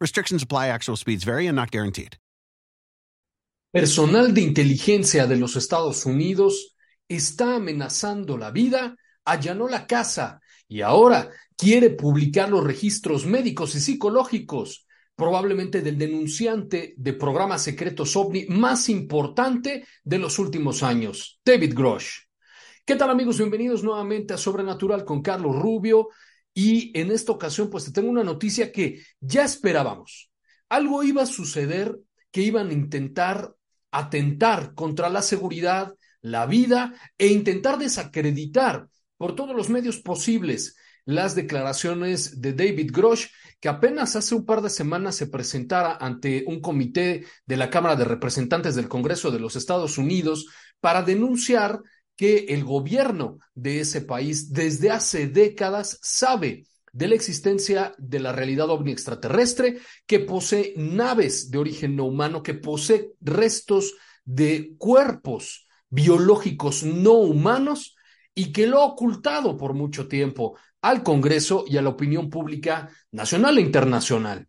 Restrictions apply, actual speeds vary and not guaranteed. Personal de inteligencia de los Estados Unidos está amenazando la vida, allanó la casa y ahora quiere publicar los registros médicos y psicológicos, probablemente del denunciante de programas secretos OVNI más importante de los últimos años, David Grosh. ¿Qué tal amigos? Bienvenidos nuevamente a Sobrenatural con Carlos Rubio. Y en esta ocasión, pues te tengo una noticia que ya esperábamos. Algo iba a suceder que iban a intentar atentar contra la seguridad, la vida e intentar desacreditar por todos los medios posibles las declaraciones de David Grosh, que apenas hace un par de semanas se presentara ante un comité de la Cámara de Representantes del Congreso de los Estados Unidos para denunciar que el gobierno de ese país desde hace décadas sabe de la existencia de la realidad ovni extraterrestre, que posee naves de origen no humano, que posee restos de cuerpos biológicos no humanos y que lo ha ocultado por mucho tiempo al Congreso y a la opinión pública nacional e internacional.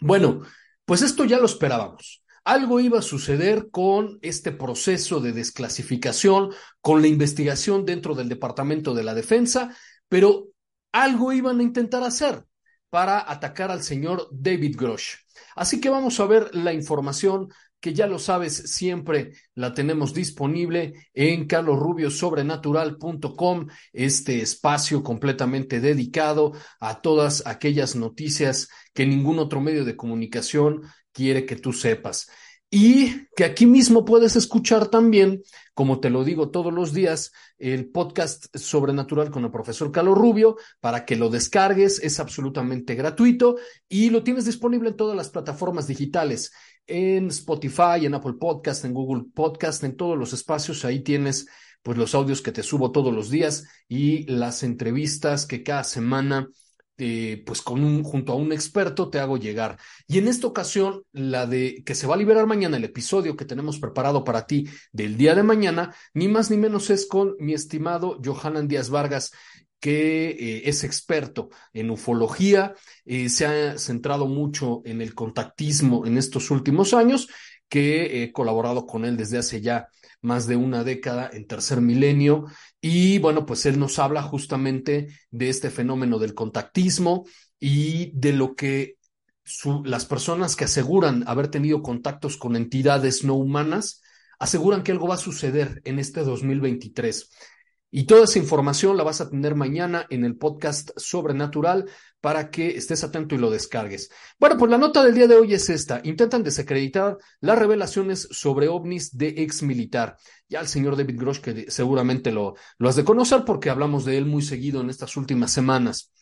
Bueno, pues esto ya lo esperábamos algo iba a suceder con este proceso de desclasificación, con la investigación dentro del Departamento de la Defensa, pero algo iban a intentar hacer para atacar al señor David Grosh. Así que vamos a ver la información que ya lo sabes, siempre la tenemos disponible en carlosrubiosobrenatural.com, este espacio completamente dedicado a todas aquellas noticias que ningún otro medio de comunicación quiere que tú sepas. Y que aquí mismo puedes escuchar también, como te lo digo todos los días, el podcast Sobrenatural con el profesor Carlos Rubio, para que lo descargues, es absolutamente gratuito y lo tienes disponible en todas las plataformas digitales, en Spotify, en Apple Podcast, en Google Podcast, en todos los espacios, ahí tienes pues los audios que te subo todos los días y las entrevistas que cada semana eh, pues con un, junto a un experto te hago llegar. Y en esta ocasión, la de que se va a liberar mañana, el episodio que tenemos preparado para ti del día de mañana, ni más ni menos es con mi estimado Johanan Díaz Vargas, que eh, es experto en ufología, eh, se ha centrado mucho en el contactismo en estos últimos años, que he colaborado con él desde hace ya más de una década en tercer milenio. Y bueno, pues él nos habla justamente de este fenómeno del contactismo y de lo que las personas que aseguran haber tenido contactos con entidades no humanas aseguran que algo va a suceder en este 2023. Y toda esa información la vas a tener mañana en el podcast Sobrenatural para que estés atento y lo descargues. Bueno, pues la nota del día de hoy es esta. Intentan desacreditar las revelaciones sobre ovnis de ex militar. Ya el señor David Grosh, que seguramente lo, lo has de conocer porque hablamos de él muy seguido en estas últimas semanas.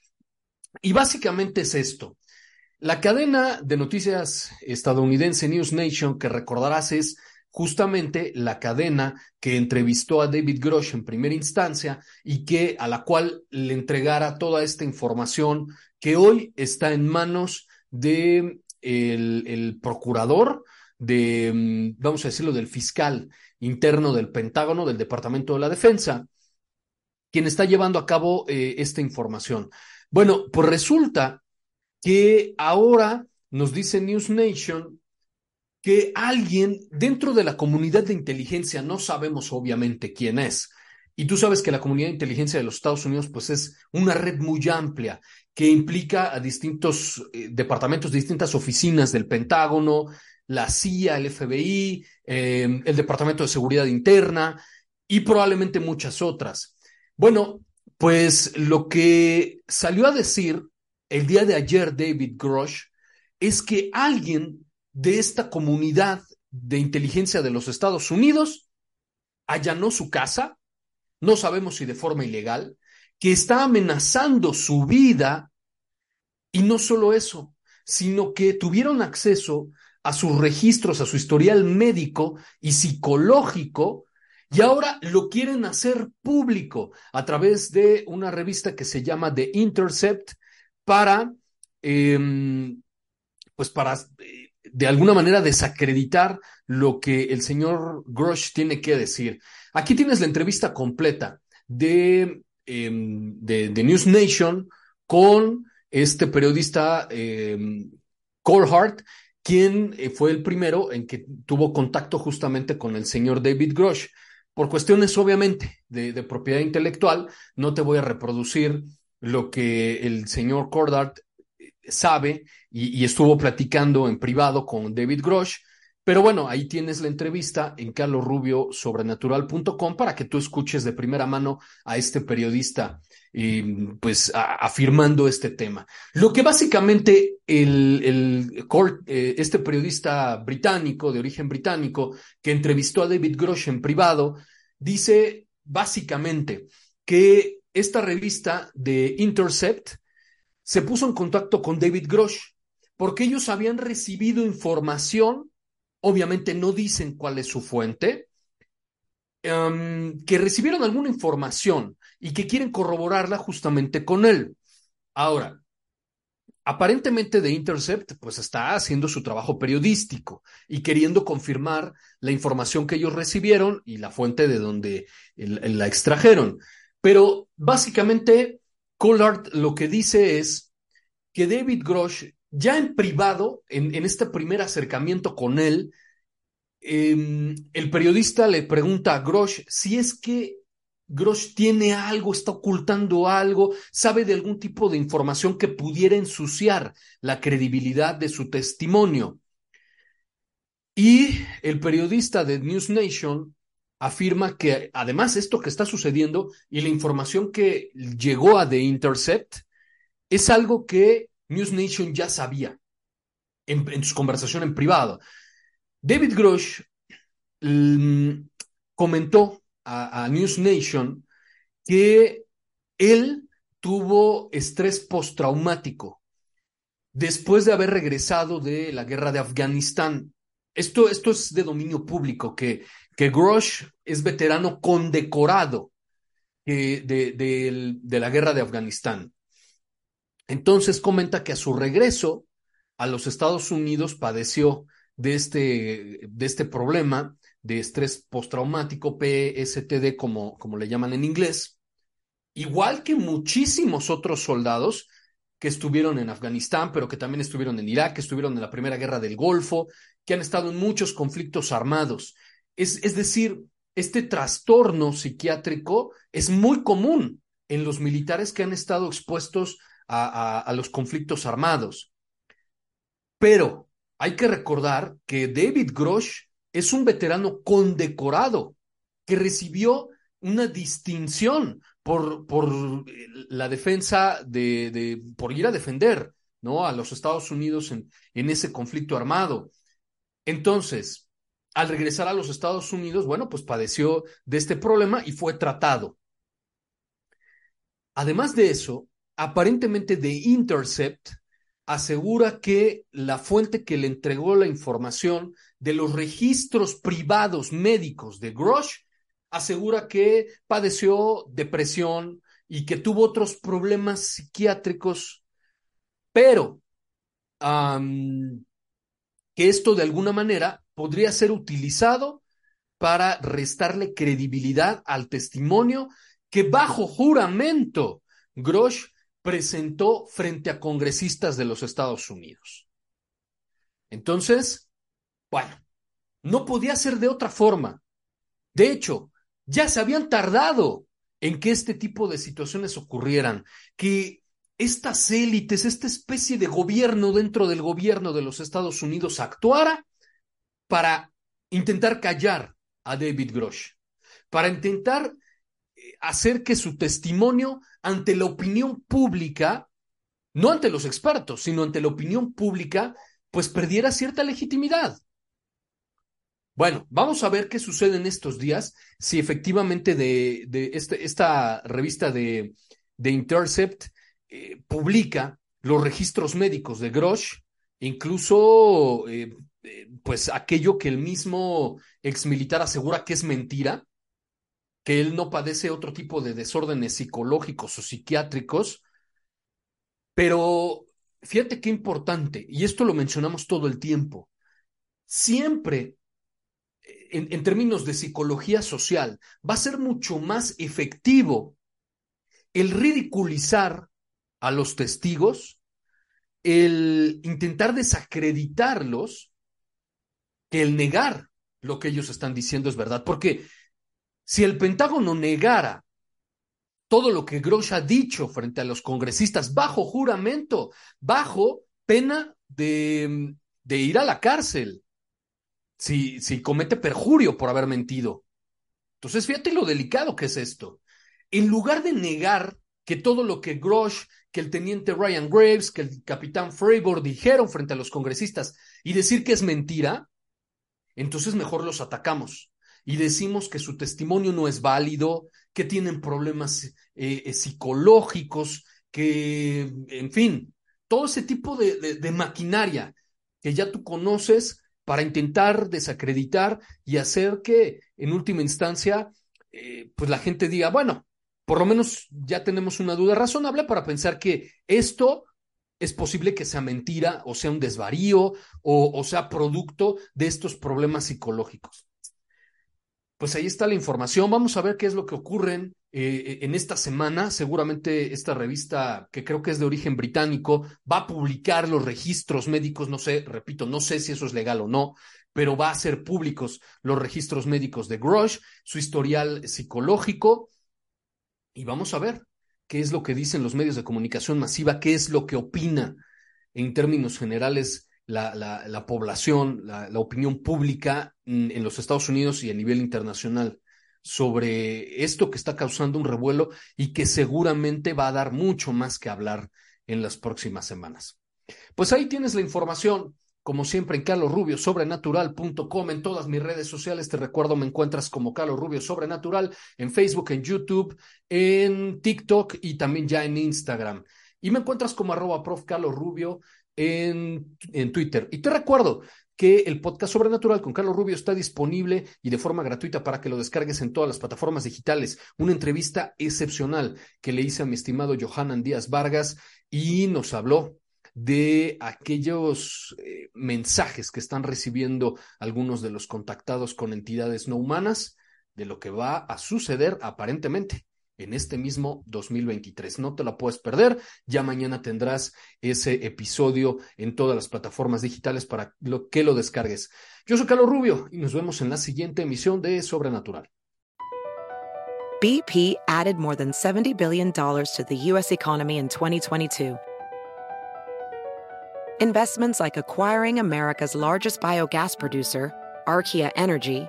Y básicamente es esto. La cadena de noticias estadounidense News Nation, que recordarás es justamente la cadena que entrevistó a David Grosh en primera instancia y que a la cual le entregara toda esta información que hoy está en manos de el, procurador de, mm, vamos a decirlo, del fiscal interno del Pentágono, del Departamento de la Defensa, quien está llevando a cabo eh, esta información. Bueno, pues resulta que ahora nos dice News Nation que alguien dentro de la comunidad de inteligencia, no sabemos obviamente quién es, y tú sabes que la comunidad de inteligencia de los Estados Unidos pues es una red muy amplia que implica a distintos eh, departamentos, distintas oficinas del Pentágono, la CIA, el FBI, eh, el Departamento de Seguridad Interna y probablemente muchas otras. Bueno, pues lo que salió a decir el día de ayer David Grosh es que alguien de esta comunidad de inteligencia de los Estados Unidos allanó su casa, no sabemos si de forma ilegal, que está amenazando su vida. Y no solo eso, sino que tuvieron acceso a sus registros, a su historial médico y psicológico, y ahora lo quieren hacer público a través de una revista que se llama The Intercept para, eh, pues para eh, de alguna manera desacreditar lo que el señor Grush tiene que decir. Aquí tienes la entrevista completa de, eh, de, News Nation con este periodista eh, Hart, quien fue el primero en que tuvo contacto justamente con el señor David Grosh. Por cuestiones, obviamente, de, de propiedad intelectual, no te voy a reproducir lo que el señor Cordart sabe y, estuvo platicando en privado con David Grosh. Pero bueno, ahí tienes la entrevista en carlosrubiosobrenatural.com para que tú escuches de primera mano a este periodista eh, pues afirmando este tema. Lo que básicamente el, el eh, este periodista británico, de origen británico, que entrevistó a David Grosh en privado, dice básicamente que esta revista de Intercept se puso en contacto con David Grosh porque ellos habían recibido información, obviamente no dicen cuál es su fuente, um, que recibieron alguna información y que quieren corroborarla justamente con él. Ahora, aparentemente The Intercept pues está haciendo su trabajo periodístico y queriendo confirmar la información que ellos recibieron y la fuente de donde la extrajeron. Pero básicamente, Collard lo que dice es que David Grosh, ya en privado, en, este primer acercamiento con él, eh, el periodista le pregunta a Grosh si es que Grosh tiene algo, está ocultando algo, sabe de algún tipo de información que pudiera ensuciar la credibilidad de su testimonio. Y el periodista de News Nation afirma que además esto que está sucediendo y la información que llegó a The Intercept es algo que News Nation ya sabía en, su conversación en privado. David Grosh mmm, comentó a, a News Nation que él tuvo estrés postraumático después de haber regresado de la guerra de Afganistán. Esto, esto es de dominio público, que que Grosh es veterano condecorado de, de, la guerra de Afganistán. Entonces comenta que a su regreso a los Estados Unidos padeció de este, este problema de estrés postraumático, PSTD, como, como le llaman en inglés, igual que muchísimos otros soldados que estuvieron en Afganistán, pero que también estuvieron en Irak, que estuvieron en la Primera Guerra del Golfo, que han estado en muchos conflictos armados. Es, es decir, este trastorno psiquiátrico es muy común en los militares que han estado expuestos a, a, los conflictos armados. Pero hay que recordar que David Grosh es un veterano condecorado que recibió una distinción por, por la defensa de, de, por ir a defender ¿no? a los Estados Unidos en, en ese conflicto armado. Entonces, al regresar a los Estados Unidos, bueno, pues padeció de este problema y fue tratado. Además de eso, aparentemente The Intercept asegura que la fuente que le entregó la información de los registros privados médicos de Grosh asegura que padeció depresión y que tuvo otros problemas psiquiátricos, pero que esto de alguna manera podría ser utilizado para restarle credibilidad al testimonio que bajo juramento Grosh presentó frente a congresistas de los Estados Unidos. Entonces, bueno, no podía ser de otra forma. De hecho, ya se habían tardado en que este tipo de situaciones ocurrieran, que estas élites, esta especie de gobierno dentro del gobierno de los Estados Unidos actuara para intentar callar a David Grosh, para intentar eh, hacer que su testimonio ante la opinión pública, no ante los expertos, sino ante la opinión pública, pues perdiera cierta legitimidad. Bueno, vamos a ver qué sucede en estos días, si efectivamente de, este, esta revista de, Intercept eh, publica los registros médicos de Grosh, incluso eh, eh, pues aquello que el mismo exmilitar asegura que es mentira, que él no padece otro tipo de desórdenes psicológicos o psiquiátricos, pero fíjate qué importante, y esto lo mencionamos todo el tiempo, siempre en, términos de psicología social, va a ser mucho más efectivo el ridiculizar a los testigos, el intentar desacreditarlos, que el negar lo que ellos están diciendo es verdad. Porque si el Pentágono negara todo lo que Grosh ha dicho frente a los congresistas bajo juramento, bajo pena de, de ir a la cárcel, si, si comete perjurio por haber mentido. Entonces, fíjate lo delicado que es esto. En lugar de negar que todo lo que Grosh, que el teniente Ryan Graves, que el capitán Fravor dijeron frente a los congresistas y decir que es mentira, entonces mejor los atacamos. Y decimos que su testimonio no es válido, que tienen problemas eh, eh, psicológicos, que, en fin, todo ese tipo de, maquinaria que ya tú conoces para intentar desacreditar y hacer que, en última instancia, eh, pues la gente diga, bueno, por lo menos ya tenemos una duda razonable para pensar que esto es posible que sea mentira o sea un desvarío o, sea producto de estos problemas psicológicos. Pues ahí está la información. Vamos a ver qué es lo que ocurre eh, en esta semana. Seguramente esta revista, que creo que es de origen británico, va a publicar los registros médicos. No sé, repito, no sé si eso es legal o no, pero va a ser públicos los registros médicos de Grosh, su historial psicológico. Y vamos a ver qué es lo que dicen los medios de comunicación masiva, qué es lo que opina en términos generales la, la, población, la, opinión pública en los Estados Unidos y a nivel internacional sobre esto que está causando un revuelo y que seguramente va a dar mucho más que hablar en las próximas semanas. Pues ahí tienes la información. Como siempre, en carlosrubiosobrenatural.com, en todas mis redes sociales, te recuerdo, me encuentras como Carlos Rubio Sobrenatural, en Facebook, en YouTube, en TikTok y también ya en Instagram. Y me encuentras como arroba prof Carlos Rubio en, en Twitter. Y te recuerdo, que el podcast Sobrenatural con Carlos Rubio está disponible y de forma gratuita para que lo descargues en todas las plataformas digitales. Una entrevista excepcional que le hice a mi estimado Johanan Díaz Vargas y nos habló de aquellos eh, mensajes que están recibiendo algunos de los contactados con entidades no humanas, de lo que va a suceder aparentemente en este mismo 2023. No te la puedes perder. Ya mañana tendrás ese episodio en todas las plataformas digitales para que lo descargues. Yo soy Carlos Rubio y nos vemos en la siguiente emisión de Sobrenatural. BP added more than $70 billion to the U.S. economy in 2022. Investments like acquiring America's largest biogas producer, Archaea Energy,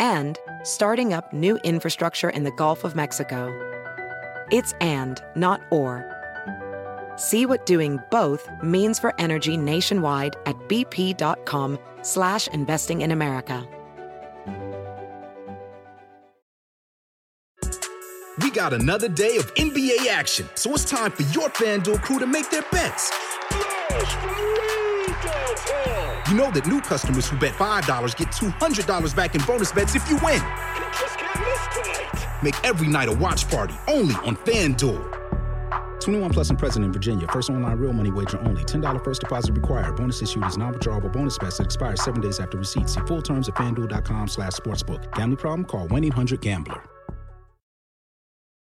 and starting up new infrastructure in the Gulf of Mexico. It's and, not or. See what doing both means for energy nationwide at bp.com slash investing in America. We got another day of NBA action, so it's time for your FanDuel crew to make their bets. You know that new customers who bet $5 get $200 back in bonus bets if you win. Make every night a watch party only on FanDuel. 21 plus and present in Virginia. First online real money wager only. $10 first deposit required. Bonus issued is non-withdrawable bonus bets that expires seven days after receipt. See full terms at fanduel.com slash sportsbook. Gambling problem? Call 1-800-GAMBLER.